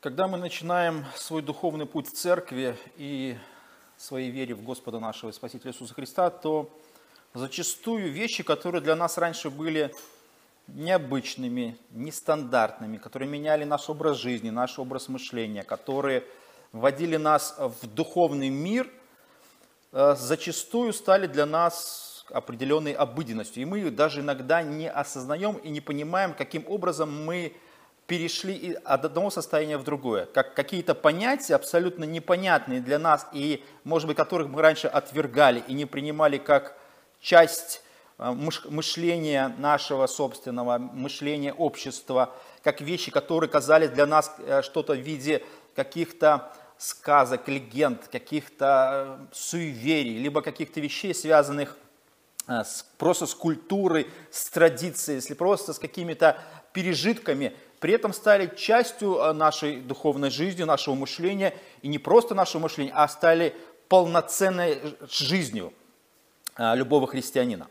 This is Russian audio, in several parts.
Когда мы начинаем свой духовный путь в церкви и своей вере в Господа нашего и Спасителя Иисуса Христа, то зачастую вещи, которые для нас раньше были необычными, нестандартными, которые меняли наш образ жизни, наш образ мышления, которые вводили нас в духовный мир, э, зачастую стали для нас определенной обыденностью. И мы даже иногда не осознаем и не понимаем, каким образом мы перешли от одного состояния в другое. Как какие-то понятия абсолютно непонятные для нас и, может быть, которых мы раньше отвергали и не принимали как часть э, мышления нашего собственного, мышления общества, как вещи, которые казались для нас э, что-то в виде каких-то сказок, легенд, каких-то э, суеверий, либо каких-то вещей, связанных с, просто с культурой, с традицией, если просто с какими-то пережитками, при этом стали частью э, нашей духовной жизни, нашего мышления, и не просто нашего мышления, а стали полноценной жизнью э, любого христианина.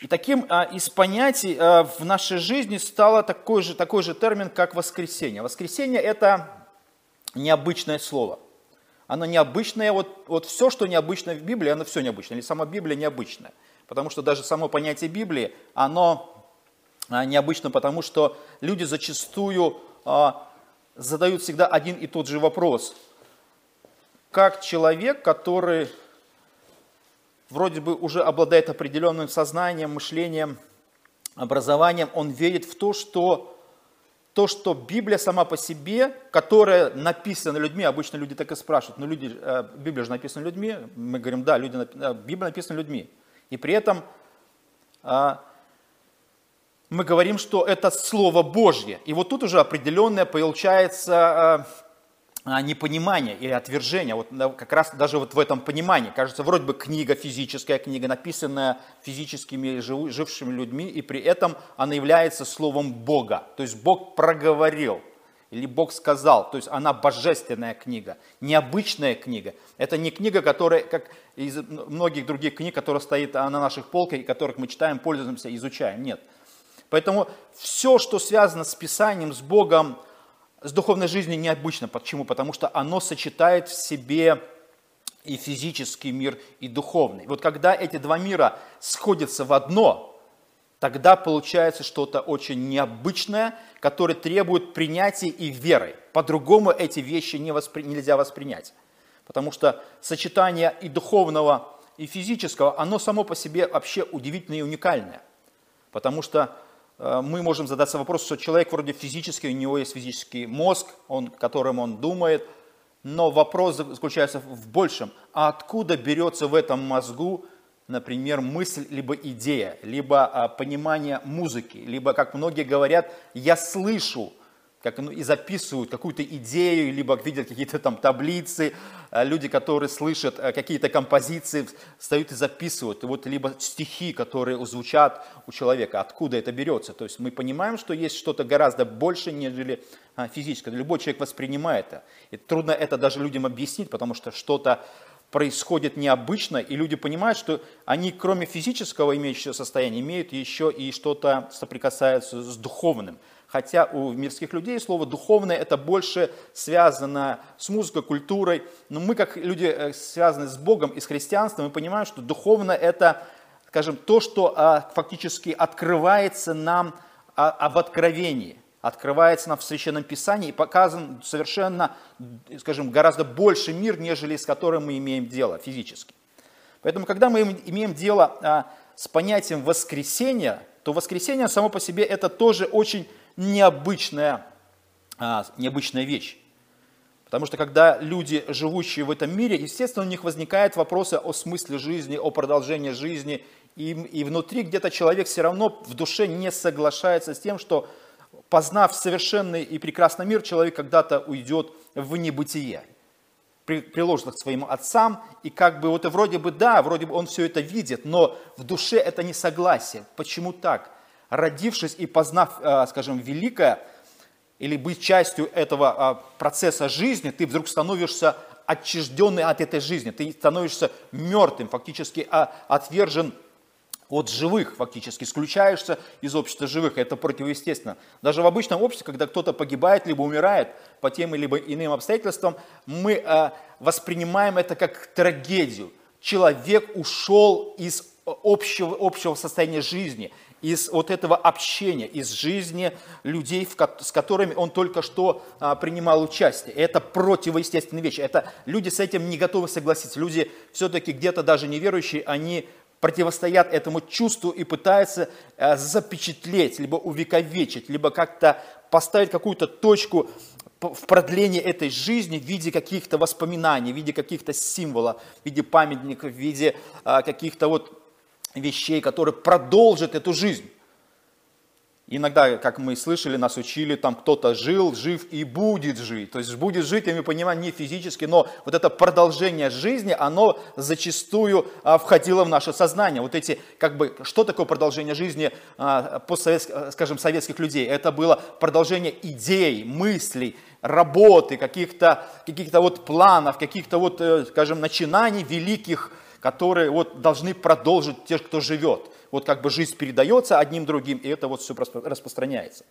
И таким из понятий в нашей жизни стало такой же, такой же термин, как воскресенье. Воскресенье – это необычное слово. Оно необычное, вот, вот все, что необычно в Библии, оно все необычное, или сама Библия необычная. Потому что даже само понятие Библии, оно а, необычно, потому что люди зачастую а, задают всегда один и тот же вопрос. Как человек, который вроде бы уже обладает определенным сознанием, мышлением, образованием, он верит в то, что то, что Библия сама по себе, которая написана людьми, обычно люди так и спрашивают, ну люди, э, Библия же написана людьми, мы говорим, да, люди, Библия написана людьми. И при этом а, мы говорим, что это Слово Божье. И вот тут уже определенное получается а, непонимание или отвержение. Вот как раз даже вот в этом понимании. Кажется, вроде бы книга, физическая книга, написанная физическими жившими людьми, и при этом она является Словом Бога. То есть Бог проговорил или Бог сказал, то есть она божественная книга, необычная книга. Это не книга, которая, как из многих других книг, которая стоит на наших полках, и которых мы читаем, пользуемся, изучаем. Нет. Поэтому все, что связано с Писанием, с Богом, с духовной жизнью необычно. Почему? Потому что оно сочетает в себе и физический мир, и духовный. Вот когда эти два мира сходятся в одно, тогда получается что-то очень необычное, которое требует принятия и веры. По-другому эти вещи не воспри... нельзя воспринять. Потому что сочетание и духовного, и физического, оно само по себе вообще удивительное и уникальное. Потому что мы можем задаться вопросом, что человек вроде физически, у него есть физический мозг, он, которым он думает, но вопрос заключается в большем. А откуда берется в этом мозгу, например, мысль, либо идея, либо а, понимание музыки, либо, как многие говорят, я слышу как, ну, и записывают какую-то идею, либо видят какие-то там таблицы, э, люди, которые слышат э, какие-то композиции, встают и записывают, вот либо стихи, которые звучат у человека, откуда это берется. То есть мы понимаем, что есть что-то гораздо больше, нежели а, физическое. Любой человек воспринимает это. И трудно это даже людям объяснить, потому что что-то происходит необычно, и люди понимают, что они, кроме физического имеющего состояния, имеют еще и что-то соприкасается с духовным хотя у мирских людей слово «духовное» это больше связано с музыкой, культурой, но мы, как люди, э, связаны с Богом и с христианством, мы понимаем, что духовное это, скажем, то, что а, фактически открывается нам а, в откровении, открывается нам в Священном Писании и показан совершенно, скажем, гораздо больше мир, нежели с которым мы имеем дело физически. Поэтому, когда мы имеем дело а, с понятием воскресения, то воскресение само по себе это тоже очень необычная, а, необычная вещь. Потому что когда люди, живущие в этом мире, естественно, у них возникают вопросы о смысле жизни, о продолжении жизни. И, и внутри где-то человек все равно в душе не соглашается с тем, что познав совершенный и прекрасный мир, человек когда-то уйдет в небытие, приложит к своим отцам, и как бы вот и вроде бы да, вроде бы он все это видит, но в душе это не согласие. Почему так? Родившись и познав, э, скажем, великое, или быть частью этого а, процесса жизни, ты вдруг становишься отчужденный от этой жизни, ты становишься мертвым, фактически а, отвержен от живых фактически, исключаешься из общества живых, это противоестественно. Даже в обычном обществе, когда кто-то погибает, либо умирает по тем или иным обстоятельствам, мы э, воспринимаем это как трагедию. Человек ушел из общего, общего состояния жизни, из вот этого общения, из жизни людей, с которыми он только что а, принимал участие. Это противоестественные вещи. Это люди с этим не готовы согласиться. Люди все-таки где-то даже неверующие, они противостоят этому чувству и пытаются а, запечатлеть, либо увековечить, либо как-то поставить какую-то точку в продлении этой жизни в виде каких-то воспоминаний, в виде каких-то символов, в виде памятников, в виде а, каких-то вот вещей, которые продолжат эту жизнь. Иногда, как мы слышали, нас учили, там кто-то жил, жив и будет жить. То есть будет жить, я понимаю, не физически, но вот это продолжение жизни, оно зачастую а, входило в наше сознание. Вот эти, как бы, что такое продолжение жизни а, постсоветских, скажем, советских людей? Это было продолжение идей, мыслей, работы, каких-то каких вот планов, каких-то вот, э, скажем, начинаний великих, которые вот должны продолжить тех, кто живет. Вот как бы жизнь передается одним другим, и это вот все распространяется.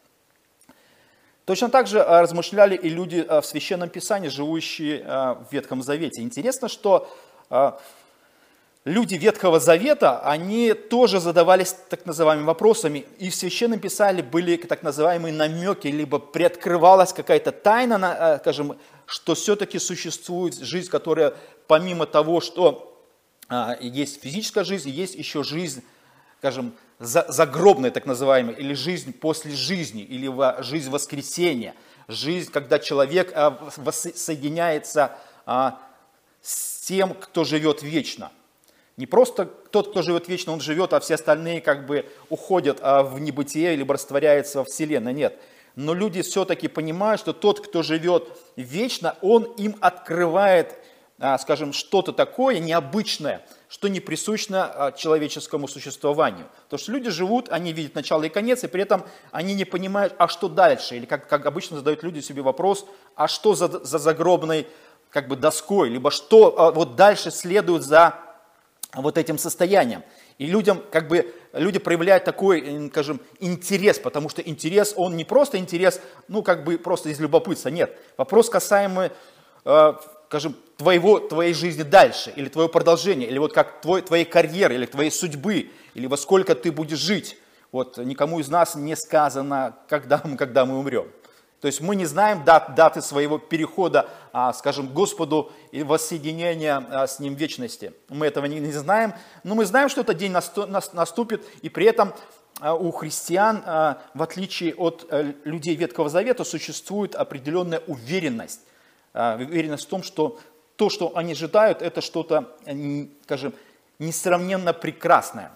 Точно так же а, размышляли и люди а, в Священном Писании, живущие а, в Ветхом Завете. Интересно, что люди Ветхого Завета, они тоже задавались так называемыми вопросами. И в Священном Писании были так называемые намеки, либо приоткрывалась какая-то тайна, скажем, что все-таки существует жизнь, которая помимо того, что есть физическая жизнь, есть еще жизнь, скажем, загробная так называемая, или жизнь после жизни, или жизнь воскресения, жизнь, когда человек а, соединяется а, с тем, кто живет вечно. Не просто тот, кто живет вечно, он живет, а все остальные как бы уходят в небытие или растворяются во Вселенной. Нет. Но люди все-таки понимают, что тот, кто живет вечно, он им открывает а, скажем, что-то такое необычное, что не присущно а, человеческому существованию. То что люди живут, они видят начало и конец, и при этом они не понимают, а что дальше? Или как, как обычно задают люди себе вопрос, а что за, за загробной как бы доской, либо что а, вот дальше следует за вот этим состоянием. И людям, как бы, люди проявляют такой, скажем, интерес, потому что интерес, он не просто интерес, ну, как бы просто из любопытства, нет. Вопрос касаемый скажем, твоего, твоей жизни дальше, или твое продолжение, или вот как твой, твоей карьеры, или твоей судьбы, или во сколько ты будешь жить. Вот никому из нас не сказано, когда когда мы умрем. То есть мы не знаем дат, даты своего перехода, а, скажем, Господу и воссоединения а, с Ним в вечности. Мы этого не, не знаем, но мы знаем, что этот день наступит, и при этом а, у христиан, в отличие от э, людей Ветхого Завета, существует определенная уверенность а, уверенность в том, что то, что они ожидают, это что-то, скажем, несравненно прекрасное.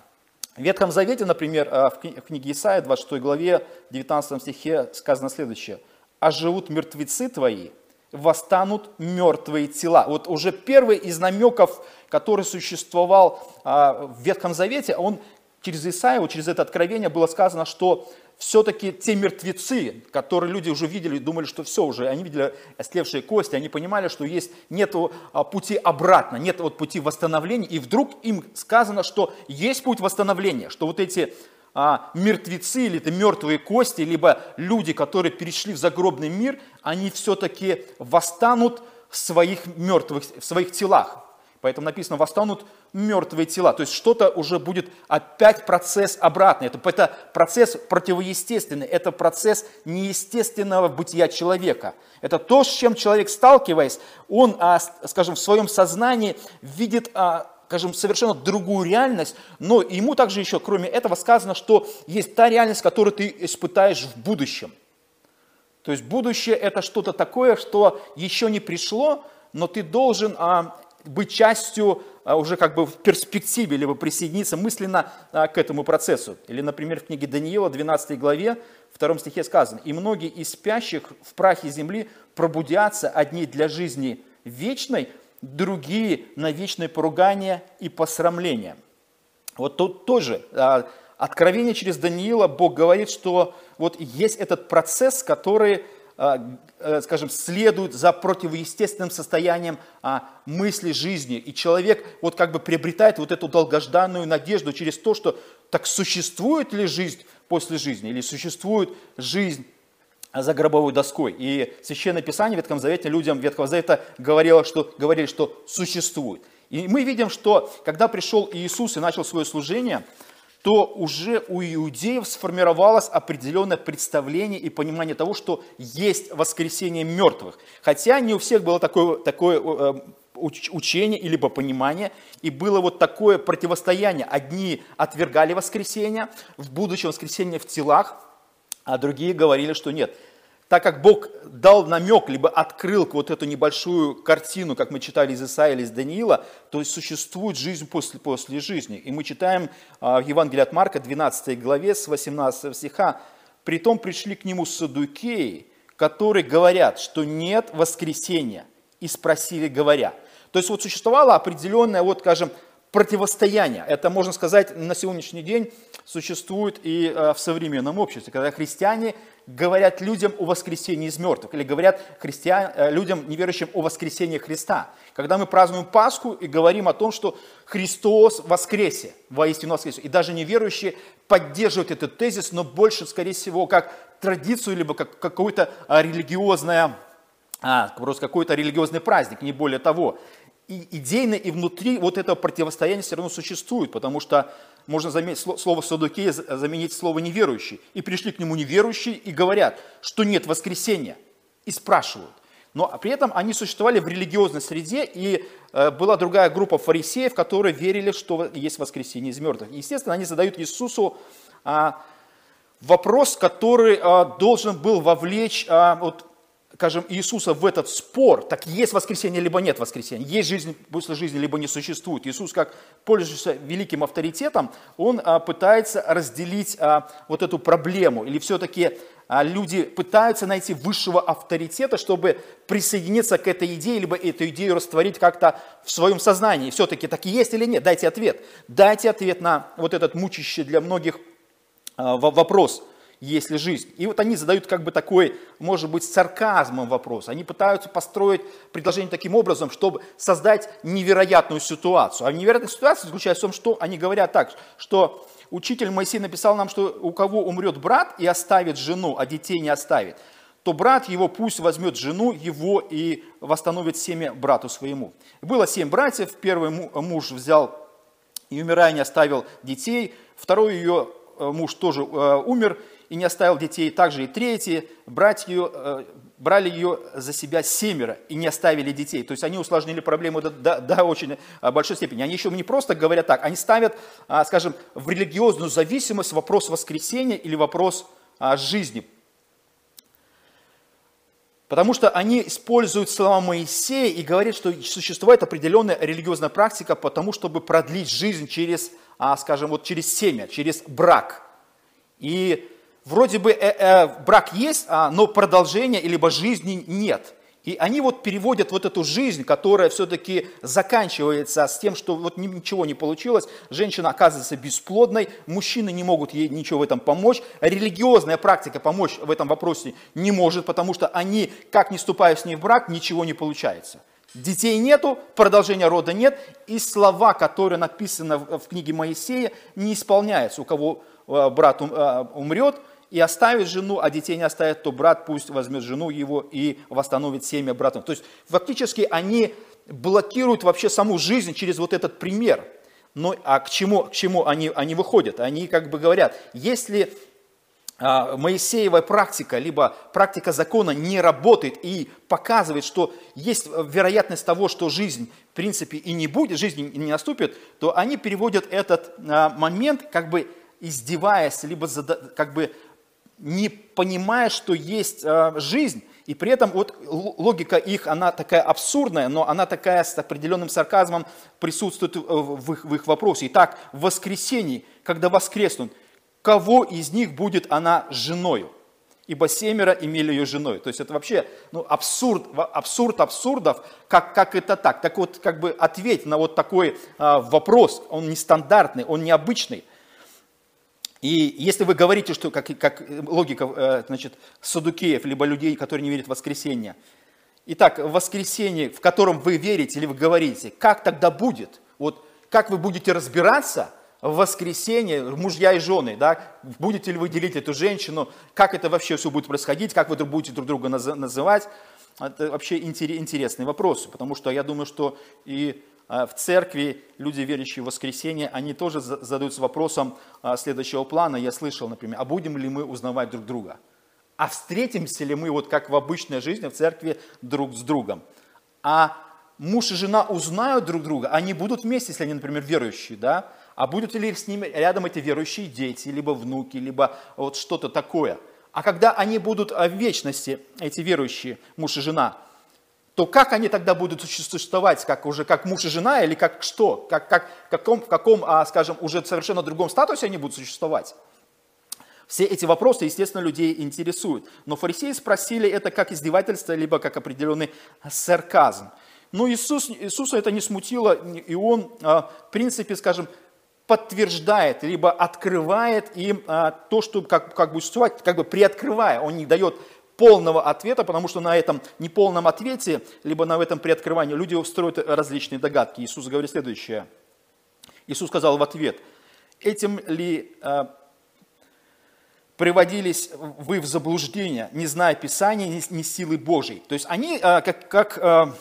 В Ветхом Завете, например, а, в книге Исаия, 26 главе, 19 стихе сказано следующее. «А живут мертвецы твои, восстанут мертвые тела». Вот уже первый из намеков, который существовал а, в Ветхом Завете, он через Исаию, через это откровение было сказано, что все-таки те мертвецы, которые люди уже видели, думали, что все уже, они видели остлевшие кости, они понимали, что есть, нет а, пути обратно, нет вот пути восстановления, и вдруг им сказано, что есть путь восстановления, что вот эти а, мертвецы или это мертвые кости, либо люди, которые перешли в загробный мир, они все-таки восстанут в своих мертвых, в своих телах. Поэтому написано, восстанут мертвые тела. То есть что-то уже будет опять процесс обратный. Это, это процесс противоестественный, это процесс неестественного бытия человека. Это то, с чем человек, сталкиваясь, он, а, скажем, в своем сознании видит а, скажем, совершенно другую реальность, но ему также еще, кроме этого, сказано, что есть та реальность, которую ты испытаешь в будущем. То есть будущее это что-то такое, что еще не пришло, но ты должен а, быть частью а, уже как бы в перспективе, либо присоединиться мысленно а, к этому процессу. Или, например, в книге Даниила, 12 главе, 2 стихе сказано, «И многие из спящих в прахе земли пробудятся, одни для жизни вечной, другие на вечное поругание и посрамление». Вот тут тоже а, откровение через Даниила Бог говорит, что вот есть этот процесс, который скажем, следуют за противоестественным состоянием мысли жизни. И человек вот как бы приобретает вот эту долгожданную надежду через то, что так существует ли жизнь после жизни, или существует жизнь за гробовой доской. И Священное Писание в Ветхом Завете людям Ветхого Завета говорило, что, говорили, что существует. И мы видим, что когда пришел Иисус и начал свое служение, то уже у иудеев сформировалось определенное представление и понимание того, что есть воскресение мертвых. Хотя не у всех было такое, такое э, учение или понимание, и было вот такое противостояние. Одни отвергали воскресение, в будущем воскресение в телах, а другие говорили, что нет. Так как Бог дал намек, либо открыл вот эту небольшую картину, как мы читали из Исаия или из Даниила, то есть существует жизнь после, после жизни. И мы читаем а, в Евангелии от Марка, 12 главе, с 18 стиха, «Притом пришли к нему садукеи, которые говорят, что нет воскресения, и спросили, говоря». То есть вот существовало определенное, вот, скажем, противостояние. Это, можно сказать, на сегодняшний день существует и э, в современном обществе, когда христиане говорят людям о воскресении из мертвых, или говорят христиан, э, людям, неверующим, о воскресении Христа. Когда мы празднуем Пасху и говорим о том, что Христос воскресе, воистину воскресе. И даже неверующие поддерживают этот тезис, но больше, скорее всего, как традицию, либо как какое-то а, религиозное, а, просто какой-то религиозный праздник, не более того и идейно и внутри вот этого противостояния все равно существует, потому что можно заметить, слово «садукея» заменить слово «неверующий». И пришли к нему неверующие и говорят, что нет воскресения, и спрашивают. Но при этом они существовали в религиозной среде, и э, была другая группа фарисеев, которые верили, что есть воскресение из мертвых. естественно, они задают Иисусу а, вопрос, который а, должен был вовлечь а, вот, скажем, Иисуса в этот спор, так есть воскресенье, либо нет воскресения, есть жизнь после жизни, либо не существует. Иисус, как пользующийся великим авторитетом, он а, пытается разделить а, вот эту проблему, или все-таки а, люди пытаются найти высшего авторитета, чтобы присоединиться к этой идее, либо эту идею растворить как-то в своем сознании. Все-таки так и есть или нет? Дайте ответ. Дайте ответ на вот этот мучащий для многих вопрос – есть ли жизнь. И вот они задают как бы такой, может быть, сарказмом вопрос. Они пытаются построить предложение таким образом, чтобы создать невероятную ситуацию. А невероятная ситуация заключается в том, что они говорят так, что учитель Моисей написал нам, что у кого умрет брат и оставит жену, а детей не оставит, то брат его пусть возьмет жену его и восстановит семя брату своему. Было семь братьев, первый муж взял и умирая не оставил детей, второй ее э, муж тоже э, умер, и не оставил детей. Также и третьи, братья ее, э, брали ее за себя семеро и не оставили детей. То есть они усложнили проблему до, до, до очень э, большой степени. Они еще не просто говорят так, они ставят, а, скажем, в религиозную зависимость вопрос воскресения или вопрос жизни. Потому что они используют слова Моисея и говорят, что существует определенная религиозная практика потому, чтобы продлить жизнь через, скажем, вот через семя, через брак. И вроде бы э, э, брак есть, а, но продолжения либо жизни нет. И они вот переводят вот эту жизнь, которая все-таки заканчивается с тем, что вот ничего не получилось, женщина оказывается бесплодной, мужчины не могут ей ничего в этом помочь, религиозная практика помочь в этом вопросе не может, потому что они, как не ступая с ней в брак, ничего не получается. Детей нету, продолжения рода нет, и слова, которые написаны в книге Моисея, не исполняются. У кого э, брат умрет, и оставит жену, а детей не оставит, то брат пусть возьмет жену его и восстановит семя братом. То есть фактически они блокируют вообще саму жизнь через вот этот пример. Но, а к чему, к чему они, они выходят? Они как бы говорят, если а, Моисеевая практика, либо практика закона не работает и показывает, что есть вероятность того, что жизнь в принципе и не будет, жизнь не наступит, то они переводят этот а, момент как бы издеваясь, либо как бы не понимая, что есть э, жизнь, и при этом вот логика их, она такая абсурдная, но она такая с определенным сарказмом присутствует в их, в их вопросе. Итак, в воскресенье, когда воскреснут, кого из них будет она женою? Ибо семеро имели ее женой. То есть это вообще ну, абсурд, абсурд абсурдов, как, как это так? Так вот, как бы ответь на вот такой а, вопрос, он нестандартный, он необычный. И если вы говорите, что как, как логика э, значит, садукеев, либо людей, которые не верят в воскресенье, Итак, в воскресенье, в котором вы верите или вы говорите, как тогда будет? Вот как вы будете разбираться в воскресенье, мужья и жены, да? Будете ли вы делить эту женщину? Как это вообще все будет происходить? Как вы будете друг друга называть? Это вообще интересные вопросы, потому что я думаю, что и в церкви люди, верящие в воскресенье, они тоже задаются вопросом а, следующего плана. Я слышал, например, а будем ли мы узнавать друг друга? А встретимся ли мы, вот как в обычной жизни, в церкви, друг с другом? А муж и жена узнают друг друга, они будут вместе, если они, например, верующие, да? А будут ли с ними рядом эти верующие дети, либо внуки, либо вот что-то такое? А когда они будут в вечности, эти верующие, муж и жена, то как они тогда будут существовать, как уже как муж и жена, или как что? Как, как, в каком, в каком, а, скажем, уже совершенно другом статусе они будут существовать? Все эти вопросы, естественно, людей интересуют. Но фарисеи спросили это как издевательство, либо как определенный сарказм. Но Иисус, Иисуса это не смутило, и Он, а, в принципе, скажем, подтверждает, либо открывает им а, то, что как, как бы существовать, как бы приоткрывая. Он не дает полного ответа, потому что на этом неполном ответе, либо на этом приоткрывании люди строят различные догадки. Иисус говорит следующее. Иисус сказал в ответ, этим ли а, приводились вы в заблуждение, не зная Писания, ни, ни силы Божьей. То есть они, а, как, как а,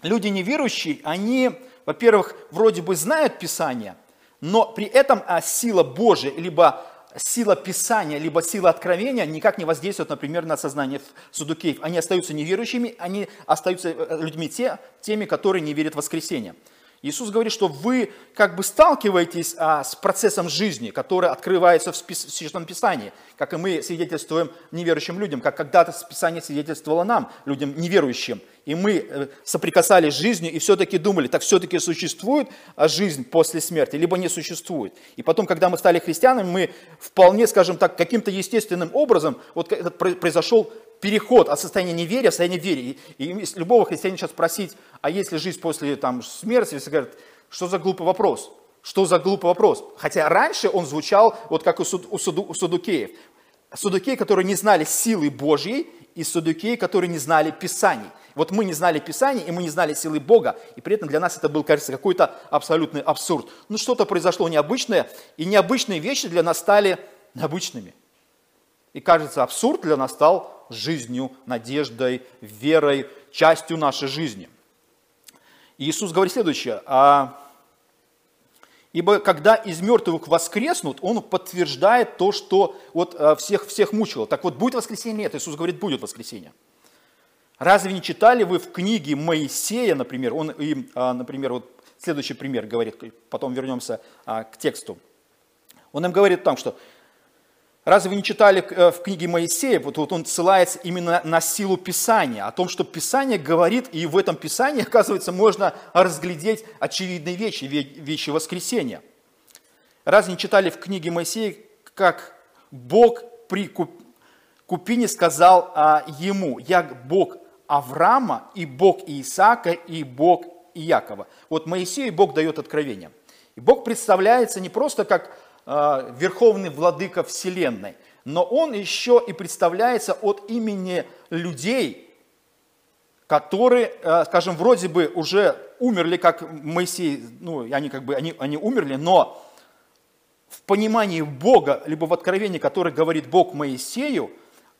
люди неверующие, они, во-первых, вроде бы знают Писание, но при этом а, сила Божия, либо сила Писания, либо сила откровения никак не воздействует, например, на сознание судукеев. Они остаются неверующими, они остаются э, людьми те, теми, которые не верят в воскресение. Иисус говорит, что вы как бы сталкиваетесь а, с процессом жизни, который открывается в, спис- в Священном Писании, как и мы свидетельствуем неверующим людям, как когда-то Писание свидетельствовало нам, людям неверующим. И мы э, соприкасались с жизнью и все-таки думали, так все-таки существует а, жизнь после смерти, либо не существует. И потом, когда мы стали христианами, мы вполне, скажем так, каким-то естественным образом, вот произошел переход от состояния неверия в состояние веры. И, и любого христианина сейчас спросить, а есть ли жизнь после там, смерти, все говорят, что за глупый вопрос? Что за глупый вопрос? Хотя раньше он звучал вот как у, суд, у, суду, у судукеев. Судукеи, которые не знали силы Божьей, и судукеи, которые не знали Писаний. Вот мы не знали Писаний, и мы не знали силы Бога, и при этом для нас это был, кажется, какой-то абсолютный абсурд. Ну что-то произошло необычное, и необычные вещи для нас стали обычными. И кажется, абсурд для нас стал жизнью, надеждой, верой, частью нашей жизни. Иисус говорит следующее. А, Ибо когда из мертвых воскреснут, Он подтверждает то, что вот а, всех, всех мучило. Так вот, будет воскресенье? Нет, Иисус говорит, будет воскресенье. Разве не читали вы в книге Моисея, например, он им, а, например, вот следующий пример говорит, потом вернемся к тексту. Он им говорит там, что Разве вы не читали э, в книге Моисея, вот, вот он ссылается именно на силу Писания, о том, что Писание говорит, и в этом Писании, оказывается, можно разглядеть очевидные вещи, вещи воскресения. Разве не читали в книге Моисея, как Бог при купине сказал а, ему, «Я Бог Авраама, и Бог Исаака, и Бог Иакова». Вот Моисею Бог дает откровение. И Бог представляется не просто как Э, верховный владыка Вселенной, но он еще и представляется от имени людей, которые, э, скажем, вроде бы уже умерли, как Моисей, ну, они как бы, они, они умерли, но в понимании Бога, либо в откровении, которое говорит Бог Моисею,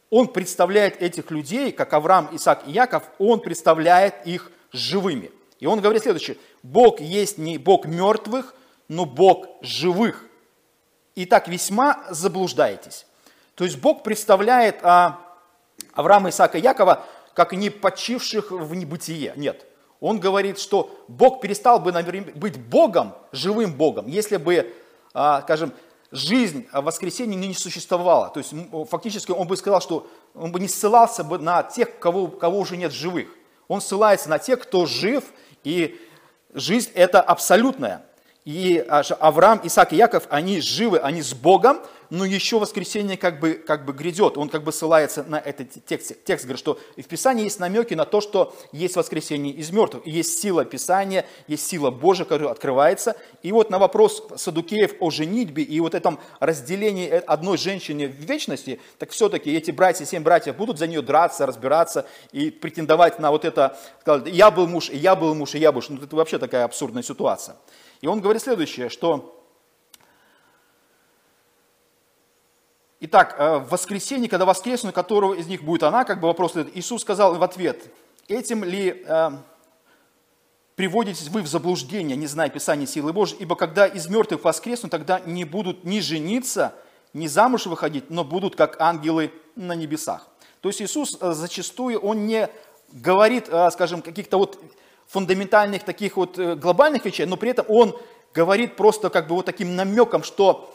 он представляет этих людей, как Авраам, Исаак и Яков, он представляет их живыми. И он говорит следующее, Бог есть не Бог мертвых, но Бог живых и так весьма заблуждаетесь. То есть Бог представляет а, Авраама, Исаака и Якова как не почивших в небытие. Нет. Он говорит, что Бог перестал бы быть Богом, живым Богом, если бы, а, скажем, жизнь воскресения не существовала. То есть фактически он бы сказал, что он бы не ссылался бы на тех, кого, кого уже нет живых. Он ссылается на тех, кто жив, и жизнь это абсолютная. И Авраам, Исаак и Яков, они живы, они с Богом, но еще воскресение как бы, как бы грядет. Он как бы ссылается на этот текст. Текст говорит, что в Писании есть намеки на то, что есть воскресение из мертвых. И есть сила Писания, есть сила Божия, которая открывается. И вот на вопрос Садукеев о женитьбе и вот этом разделении одной женщины в вечности, так все-таки эти братья, семь братьев будут за нее драться, разбираться и претендовать на вот это, я был муж, и я был муж, и я был муж. Ну, это вообще такая абсурдная ситуация. И он говорит следующее, что Итак, э, в воскресенье, когда воскресну, которого из них будет она, как бы вопрос, Иисус сказал в ответ, этим ли э, приводитесь вы в заблуждение, не зная Писания силы Божьей, ибо когда из мертвых воскреснут, тогда не будут ни жениться, ни замуж выходить, но будут как ангелы на небесах. То есть Иисус э, зачастую, Он не говорит, э, скажем, каких-то вот фундаментальных таких вот глобальных вещей, но при этом Он говорит просто как бы вот таким намеком, что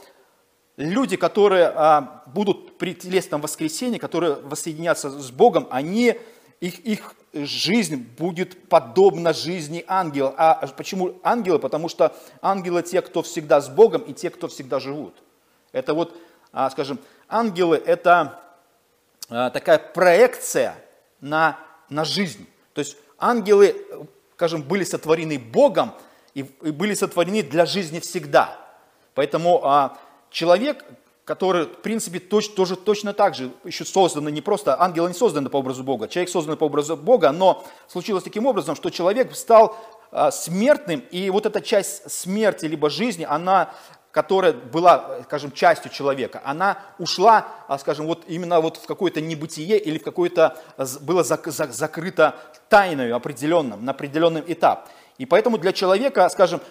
люди, которые а, будут при телесном воскресении, которые воссоединятся с Богом, они, их, их жизнь будет подобна жизни ангела. А почему ангелы? Потому что ангелы те, кто всегда с Богом, и те, кто всегда живут. Это вот, а, скажем, ангелы – это а, такая проекция на, на жизнь. То есть ангелы, скажем, были сотворены Богом и, и были сотворены для жизни всегда. Поэтому а, человек, который, в принципе, точ, тоже точно так же еще создан, не просто, ангелы не созданы по образу Бога, человек создан по образу Бога, но случилось таким образом, что человек стал а, смертным, и вот эта часть смерти либо жизни, она которая была, скажем, частью человека, она ушла, а, скажем, вот именно вот в какое-то небытие или в какое-то, было закрыто тайною определенным, на определенный этап. И поэтому для человека, скажем,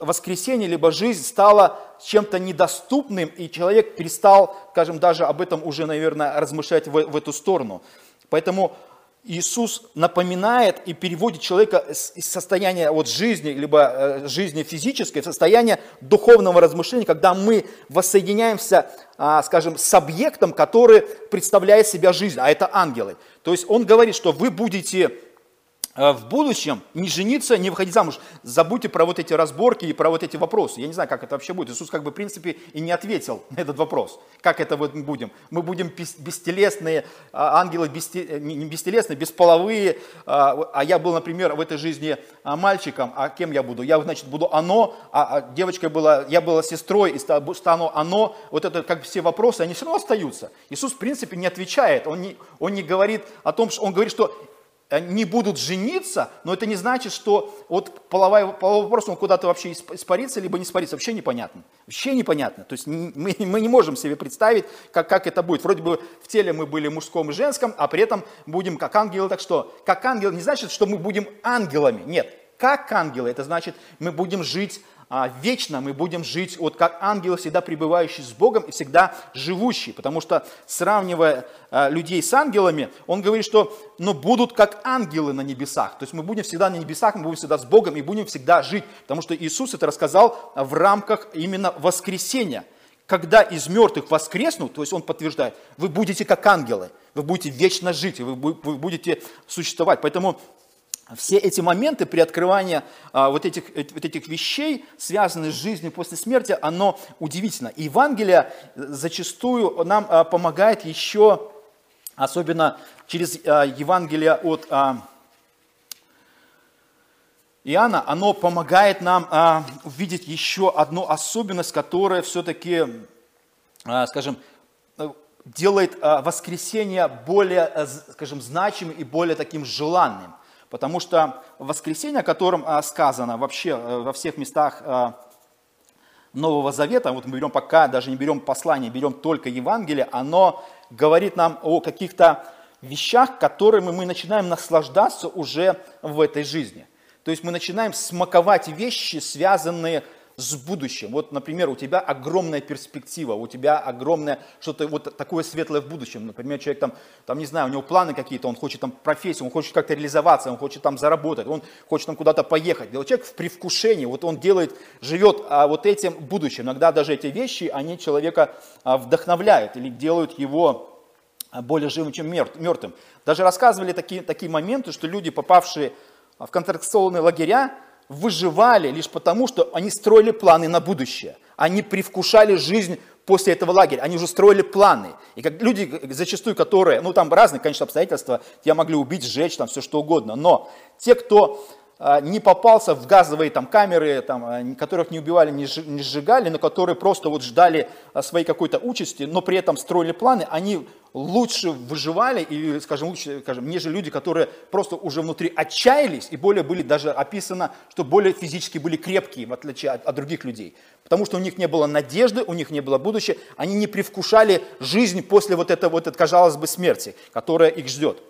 воскресение либо жизнь стала чем-то недоступным, и человек перестал, скажем, даже об этом уже, наверное, размышлять в, в эту сторону. Поэтому Иисус напоминает и переводит человека из состояния вот жизни, либо э, жизни физической, в состояние духовного размышления, когда мы воссоединяемся, а, скажем, с объектом, который представляет себя жизнь, а это ангелы. То есть он говорит, что вы будете в будущем не жениться, не выходить замуж. Забудьте про вот эти разборки и про вот эти вопросы. Я не знаю, как это вообще будет. Иисус как бы в принципе и не ответил на этот вопрос. Как это вот мы будем? Мы будем бестелесные, а, ангелы э, не бестелесные, бесполовые. А, а я был, например, в этой жизни а, мальчиком, а кем я буду? Я, значит, буду оно, а девочка была, я была сестрой и стану оно. Вот это как все вопросы, они все равно остаются. Иисус в принципе не отвечает, он не, он не говорит о том, что он говорит, что не будут жениться, но это не значит, что вот половой, половой вопрос, он куда-то вообще испарится, либо не испарится, вообще непонятно. Вообще непонятно. То есть мы, мы не можем себе представить, как, как это будет. Вроде бы в теле мы были мужском и женском, а при этом будем как ангелы. Так что, как ангелы не значит, что мы будем ангелами. Нет, как ангелы, это значит, мы будем жить вечно мы будем жить вот как ангелы, всегда пребывающие с Богом и всегда живущие. Потому что, сравнивая а, людей с ангелами, он говорит, что но «Ну, будут как ангелы на небесах. То есть мы будем всегда на небесах, мы будем всегда с Богом и будем всегда жить. Потому что Иисус это рассказал в рамках именно воскресения. Когда из мертвых воскреснут, то есть он подтверждает, вы будете как ангелы, вы будете вечно жить, вы будете существовать. Поэтому все эти моменты при открывании а, вот, этих, вот этих вещей, связанных с жизнью после смерти, оно удивительно. И Евангелие зачастую нам а, помогает еще, особенно через а, Евангелие от а, Иоанна, оно помогает нам а, увидеть еще одну особенность, которая все-таки, а, скажем, делает а, воскресение более, скажем, значимым и более таким желанным. Потому что воскресенье, о котором а, сказано вообще э, во всех местах а, Нового Завета, вот мы берем пока, даже не берем послание, берем только Евангелие, оно говорит нам о каких-то вещах, которыми мы начинаем наслаждаться уже в этой жизни. То есть мы начинаем смаковать вещи, связанные с будущим. Вот, например, у тебя огромная перспектива, у тебя огромное что-то вот такое светлое в будущем. Например, человек там, там не знаю, у него планы какие-то, он хочет там профессию, он хочет как-то реализоваться, он хочет там заработать, он хочет там куда-то поехать. Человек в предвкушении, вот он делает, живет а, вот этим будущим. Иногда даже эти вещи, они человека а, вдохновляют или делают его а, более живым, чем мертвым. Даже рассказывали такие, такие моменты, что люди, попавшие в контракционные лагеря, выживали лишь потому, что они строили планы на будущее. Они привкушали жизнь после этого лагеря, они уже строили планы. И как люди зачастую, которые, ну там разные, конечно, обстоятельства, тебя могли убить, сжечь, там все что угодно, но те, кто не попался в газовые там, камеры, там, а, которых не убивали, не сжигали, но которые просто вот ждали а, своей какой-то участи, но при этом строили планы, они лучше выживали, или, скажем, лучше, скажем, нежели люди, которые просто уже внутри отчаялись, и более были даже описано, что более физически были крепкие, в отличие от, от других людей. Потому что у них не было надежды, у них не было будущего, они не привкушали жизнь после вот этого, вот, казалось бы, смерти, которая их ждет.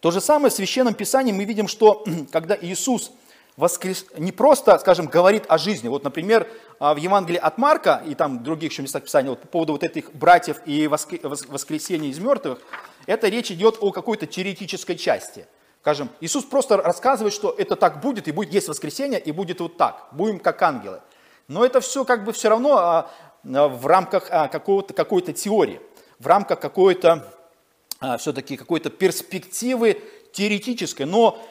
То же самое в Священном Писании мы видим, что когда Иисус воскрес... не просто, скажем, говорит о жизни. Вот, например, а, в Евангелии от Марка и там других еще местах Писания вот, по поводу вот этих братьев и воскресения из мертвых, это речь идет о какой-то теоретической части. Скажем, Иисус просто рассказывает, что это так будет, и будет есть воскресенье, и будет вот так, будем как ангелы. Но это все как бы все равно а, а, в рамках какой-то теории, в рамках какой-то все-таки какой-то перспективы теоретической. Но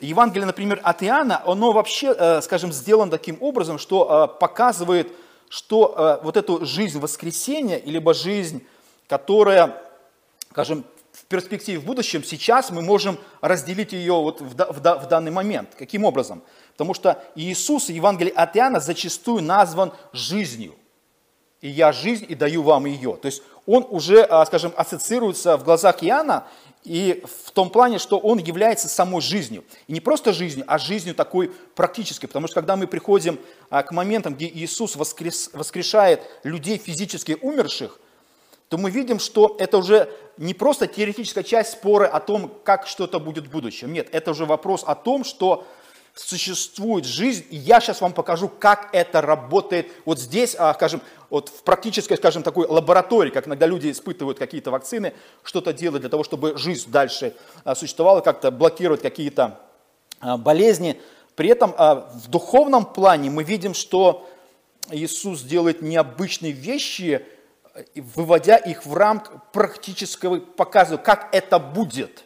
Евангелие, например, от Иоанна, оно вообще, э, скажем, сделано таким образом, что э, показывает, что э, вот эту жизнь воскресения, либо жизнь, которая, скажем, в перспективе в будущем, сейчас мы можем разделить ее вот в, в, в данный момент. Каким образом? Потому что Иисус, Евангелие от Иоанна, зачастую назван жизнью. И я жизнь, и даю вам ее. То есть он уже, а, скажем, ассоциируется в глазах Иоанна и в том плане, что он является самой жизнью. И не просто жизнью, а жизнью такой практической. Потому что когда мы приходим а, к моментам, где Иисус воскрес, воскрешает людей физически умерших, то мы видим, что это уже не просто теоретическая часть спора о том, как что-то будет в будущем. Нет, это уже вопрос о том, что существует жизнь, и я сейчас вам покажу, как это работает вот здесь, а, скажем, вот в практической, скажем, такой лаборатории, как иногда люди испытывают какие-то вакцины, что-то делать для того, чтобы жизнь дальше а, существовала, как-то блокировать какие-то а, болезни. При этом в духовном плане мы видим, что Иисус делает необычные вещи, выводя их в рамк практического, показывая, как это будет.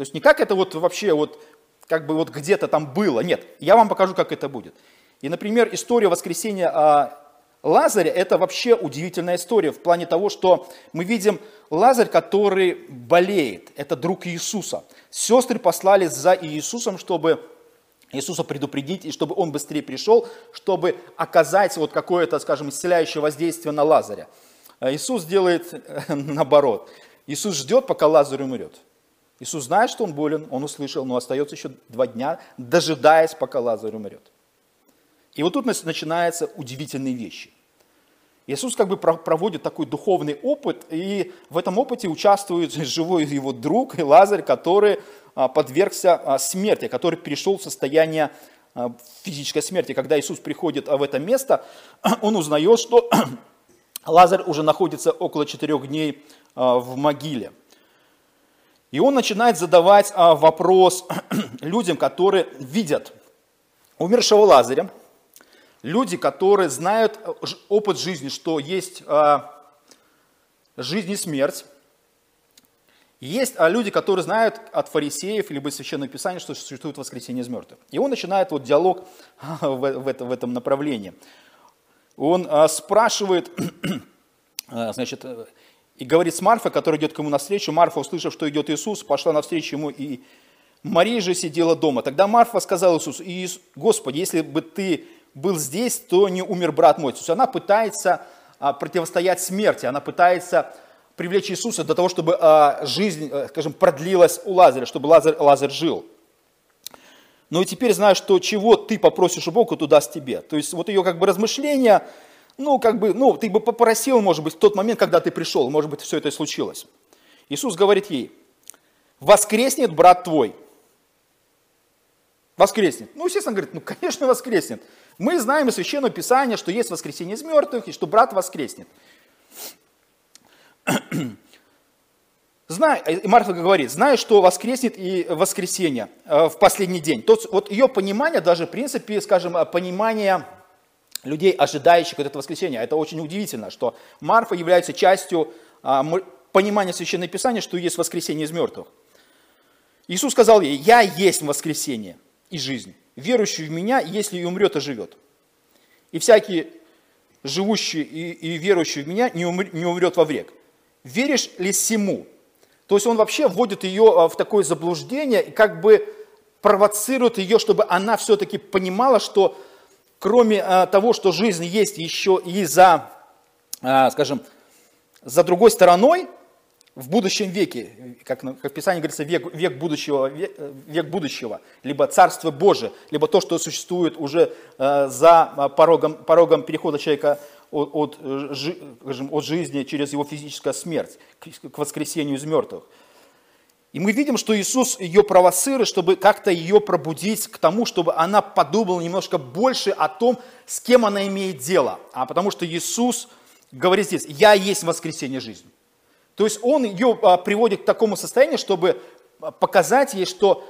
То есть не как это вот вообще вот как бы вот где-то там было. Нет, я вам покажу, как это будет. И, например, история воскресения а, Лазаря – это вообще удивительная история в плане того, что мы видим Лазарь, который болеет. Это друг Иисуса. Сестры послали за Иисусом, чтобы Иисуса предупредить, и чтобы он быстрее пришел, чтобы оказать вот какое-то, скажем, исцеляющее воздействие на Лазаря. А Иисус делает наоборот. Иисус ждет, пока Лазарь умрет. Иисус знает, что он болен, он услышал, но остается еще два дня, дожидаясь, пока Лазарь умрет. И вот тут начинаются удивительные вещи. Иисус как бы проводит такой духовный опыт, и в этом опыте участвует живой его друг Лазарь, который а, подвергся а, смерти, который перешел в состояние а, физической смерти. Когда Иисус приходит в это место, он узнает, что Лазарь уже находится около четырех дней в могиле. И он начинает задавать а, вопрос людям, которые видят умершего Лазаря, люди, которые знают э, опыт жизни, что есть а, жизнь и смерть. Есть а, люди, которые знают от фарисеев либо Священного Писания, что существует воскресение из мертвых. И он начинает вот диалог в, этом направлении. Он спрашивает, значит, и говорит с Марфой, которая идет к нему навстречу. Марфа, услышав, что идет Иисус, пошла навстречу ему, и Мария же сидела дома. Тогда Марфа сказала Иисусу, Господи, если бы ты был здесь, то не умер брат мой. То есть она пытается а, противостоять смерти, она пытается привлечь Иисуса для того, чтобы а, жизнь, э, скажем, продлилась у Лазаря, чтобы Лазарь, Лазарь жил. Но и теперь знаю, что чего ты попросишь у Бога, то даст тебе. То есть вот ее как бы размышления, ну, как бы, ну, ты бы попросил, может быть, в тот момент, когда ты пришел, может быть, все это и случилось. Иисус говорит ей, воскреснет брат твой. Воскреснет. Ну, естественно, говорит, ну, конечно, воскреснет. Мы знаем из Священного Писания, что есть воскресение из мертвых, и что брат воскреснет. Знай, Марфа говорит, знай, что воскреснет и воскресенье э, в последний день. То, вот ее понимание, даже в принципе, скажем, понимание людей, ожидающих это воскресенье. Это очень удивительно, что Марфа является частью а, понимания Священного Писания, что есть воскресенье из мертвых. Иисус сказал ей, я есть воскресенье и жизнь. Верующий в меня, если и умрет, оживет. И всякий живущий и, и верующий в меня, не, умр, не умрет во век. Веришь ли сему? То есть он вообще вводит ее а, в такое заблуждение как бы провоцирует ее, чтобы она все-таки понимала, что кроме а, того, что жизнь есть еще и за, а, скажем, за другой стороной, в будущем веке, как, как в Писании говорится, век, век, будущего, век, век будущего, либо Царство Божие, либо то, что существует уже э, за порогом, порогом перехода человека от, от, жи, скажем, от жизни через его физическую смерть к, к воскресению из мертвых. И мы видим, что Иисус ее провоцирует, чтобы как-то ее пробудить к тому, чтобы она подумала немножко больше о том, с кем она имеет дело. А потому что Иисус говорит здесь, «Я есть воскресение жизни». То есть он ее а, приводит к такому состоянию, чтобы а, показать ей, что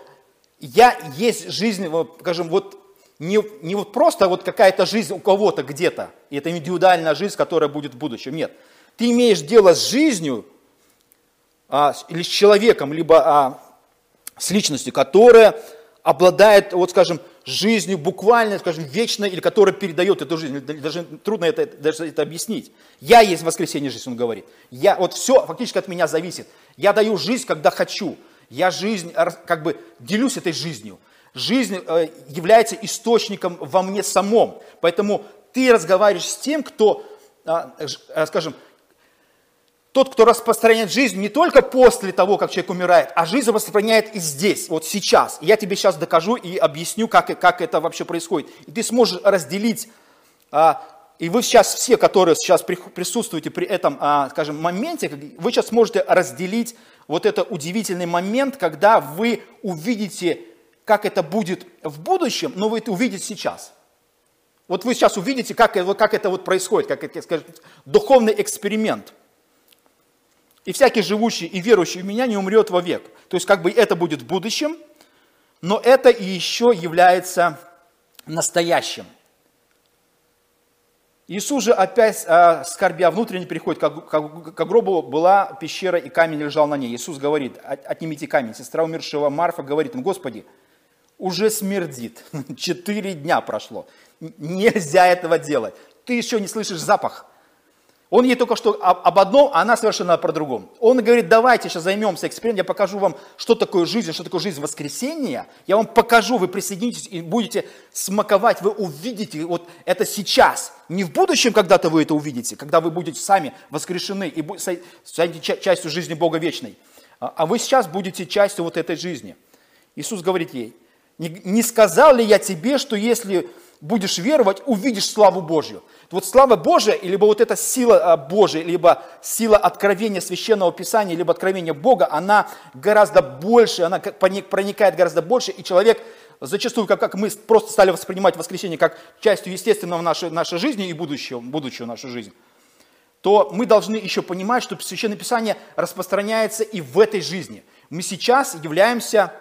я есть жизнь, скажем, вот не, не вот просто вот какая-то жизнь у кого-то где-то, и это индивидуальная жизнь, которая будет в будущем. Нет. Ты имеешь дело с жизнью, а, или с человеком, либо а, с личностью, которая обладает, вот скажем, жизнью буквально, скажем, вечной, или которая передает эту жизнь. Даже трудно это, даже это объяснить. Я есть воскресенье жизнь, он говорит. Я, вот все фактически от меня зависит. Я даю жизнь, когда хочу. Я жизнь, как бы делюсь этой жизнью. Жизнь э, является источником во мне самом. Поэтому ты разговариваешь с тем, кто, а, э, скажем, тот, кто распространяет жизнь не только после того, как человек умирает, а жизнь распространяет и здесь, вот сейчас. я тебе сейчас докажу и объясню, как, как это вообще происходит. И ты сможешь разделить, а, и вы сейчас все, которые сейчас присутствуете при этом, а, скажем, моменте, вы сейчас сможете разделить вот этот удивительный момент, когда вы увидите, как это будет в будущем, но вы это увидите сейчас. Вот вы сейчас увидите, как, как это вот происходит, как это, скажем, духовный эксперимент – и всякий живущий и верующий в меня не умрет вовек. То есть как бы это будет в будущем, но это и еще является настоящим. Иисус же опять, а, скорбя внутренне приходит к гробу, была пещера и камень лежал на ней. Иисус говорит, отнимите камень. Сестра умершего Марфа говорит им, Господи, уже смердит, четыре дня прошло, нельзя этого делать. Ты еще не слышишь запах. Он ей только что об одном, а она совершенно про другом. Он говорит, давайте сейчас займемся экспериментом, я покажу вам, что такое жизнь, что такое жизнь воскресения. Я вам покажу, вы присоединитесь и будете смаковать, вы увидите вот это сейчас. Не в будущем когда-то вы это увидите, когда вы будете сами воскрешены и станете частью жизни Бога вечной. А, а вы сейчас будете частью вот этой жизни. Иисус говорит ей, не сказал ли я тебе, что если будешь веровать, увидишь славу Божью. Вот слава Божия, либо вот эта сила а, Божия, либо сила откровения Священного Писания, либо откровения Бога, она гораздо больше, она проникает гораздо больше, и человек зачастую, как, мы просто стали воспринимать воскресенье как частью естественного нашей, нашей жизни и будущего, будущего нашей жизни, то мы должны еще понимать, что Священное Писание распространяется и в этой жизни. Мы сейчас являемся,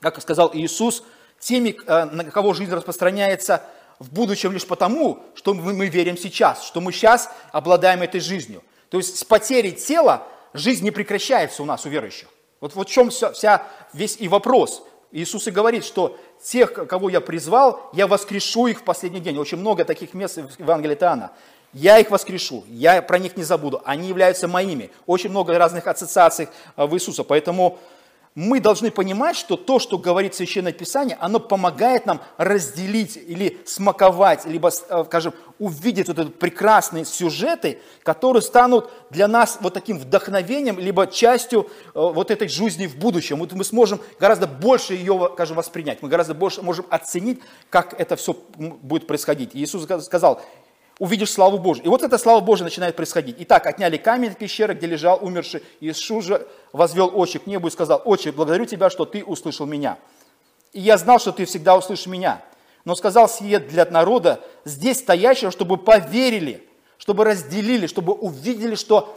как сказал Иисус, теми, э, на кого жизнь распространяется в будущем лишь потому, что мы, верим сейчас, что мы сейчас обладаем этой жизнью. То есть с потерей тела жизнь не прекращается у нас, у верующих. Вот, вот в чем вся, вся, весь и вопрос. Иисус и говорит, что тех, кого я призвал, я воскрешу их в последний день. Очень много таких мест в Евангелии Иоанна. Я их воскрешу, я про них не забуду, они являются моими. Очень много разных ассоциаций э, в Иисуса, поэтому мы должны понимать, что то, что говорит Священное Писание, оно помогает нам разделить или смаковать, либо, э, скажем, увидеть вот эти прекрасные сюжеты, которые станут для нас вот таким вдохновением, либо частью э, вот этой жизни в будущем. Вот мы сможем гораздо больше ее, скажем, воспринять, мы гораздо больше можем оценить, как это все будет происходить. Иисус сказал, увидишь славу Божию. И вот эта слава Божия начинает происходить. Итак, отняли камень пещеры, где лежал умерший. Иисус же возвел очи к небу и сказал, «Отче, благодарю Тебя, что Ты услышал меня. И я знал, что Ты всегда услышишь меня. Но сказал сие для народа, здесь стоящего, чтобы поверили, чтобы разделили, чтобы увидели, что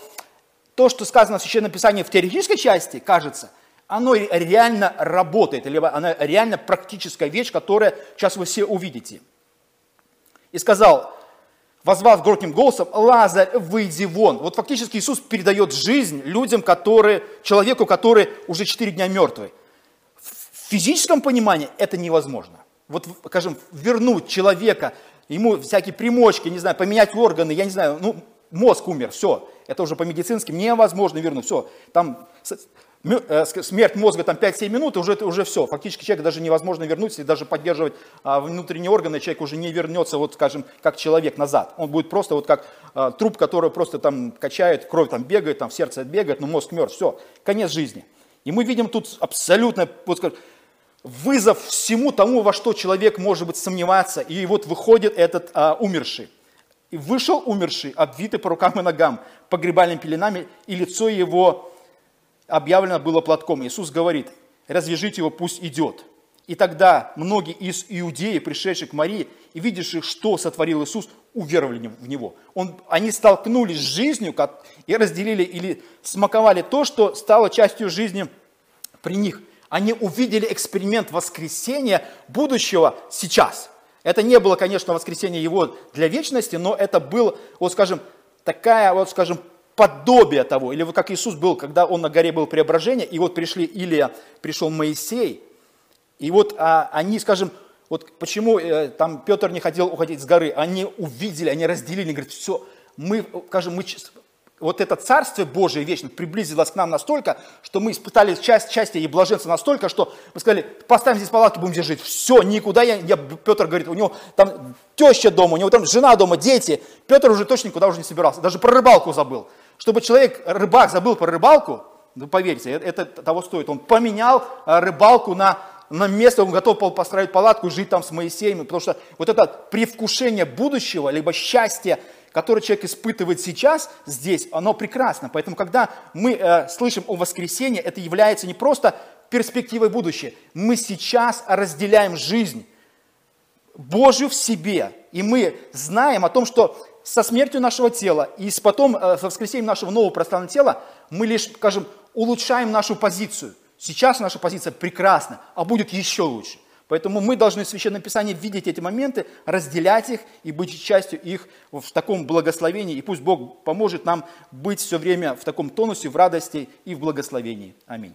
то, что сказано в Священном Писании в теоретической части, кажется, оно реально работает, либо оно реально практическая вещь, которую сейчас вы все увидите. И сказал, возвал громким голосом, Лазарь, выйди вон. Вот фактически Иисус передает жизнь людям, которые, человеку, который уже четыре дня мертвый. В физическом понимании это невозможно. Вот, скажем, вернуть человека, ему всякие примочки, не знаю, поменять органы, я не знаю, ну, мозг умер, все, это уже по-медицински невозможно вернуть, все, там смерть мозга там 5-7 минут, уже, уже все, фактически человек даже невозможно вернуть, и даже поддерживать а, внутренние органы, человек уже не вернется, вот скажем, как человек назад, он будет просто вот как а, труп, который просто там качает, кровь там бегает, там сердце бегает, но мозг мертв, все, конец жизни. И мы видим тут абсолютно, вот скажем, вызов всему тому, во что человек может быть сомневаться. И вот выходит этот а, умерший. И вышел умерший, обвитый по рукам и ногам, погребальными пеленами, и лицо его объявлено было платком. Иисус говорит, развяжите его, пусть идет. И тогда многие из иудеи, пришедшие к Марии и видевшие, что сотворил Иисус, уверовали в Него. Он, они столкнулись с жизнью и разделили или смаковали то, что стало частью жизни при них они увидели эксперимент воскресения будущего сейчас. Это не было, конечно, воскресение его для вечности, но это был, вот скажем, такая, вот скажем, подобие того. Или вот как Иисус был, когда он на горе был преображение, и вот пришли Илия, пришел Моисей, и вот а, они, скажем, вот почему э, там Петр не хотел уходить с горы, они увидели, они разделили, говорят, все, мы, скажем, мы вот это Царствие Божие вечно приблизилось к нам настолько, что мы испытали часть, счастья и блаженства настолько, что мы сказали, поставим здесь палатки, будем здесь жить. Все, никуда я, я, Петр говорит, у него там теща дома, у него там жена дома, дети. Петр уже точно никуда уже не собирался, даже про рыбалку забыл. Чтобы человек, рыбак, забыл про рыбалку, ну, поверьте, это, это того стоит. Он поменял э, рыбалку на, на место, он готов построить палатку жить там с Моисеем, потому что вот это привкушение будущего, либо счастье, которое человек испытывает сейчас здесь, оно прекрасно. Поэтому, когда мы э, слышим о воскресении, это является не просто перспективой будущего. Мы сейчас разделяем жизнь Божью в себе. И мы знаем о том, что со смертью нашего тела и с потом э, со воскресением нашего нового пространного тела мы лишь, скажем, улучшаем нашу позицию. Сейчас наша позиция прекрасна, а будет еще лучше. Поэтому мы должны в Священном Писании видеть эти моменты, разделять их и быть частью их в таком благословении. И пусть Бог поможет нам быть все время в таком тонусе, в радости и в благословении. Аминь.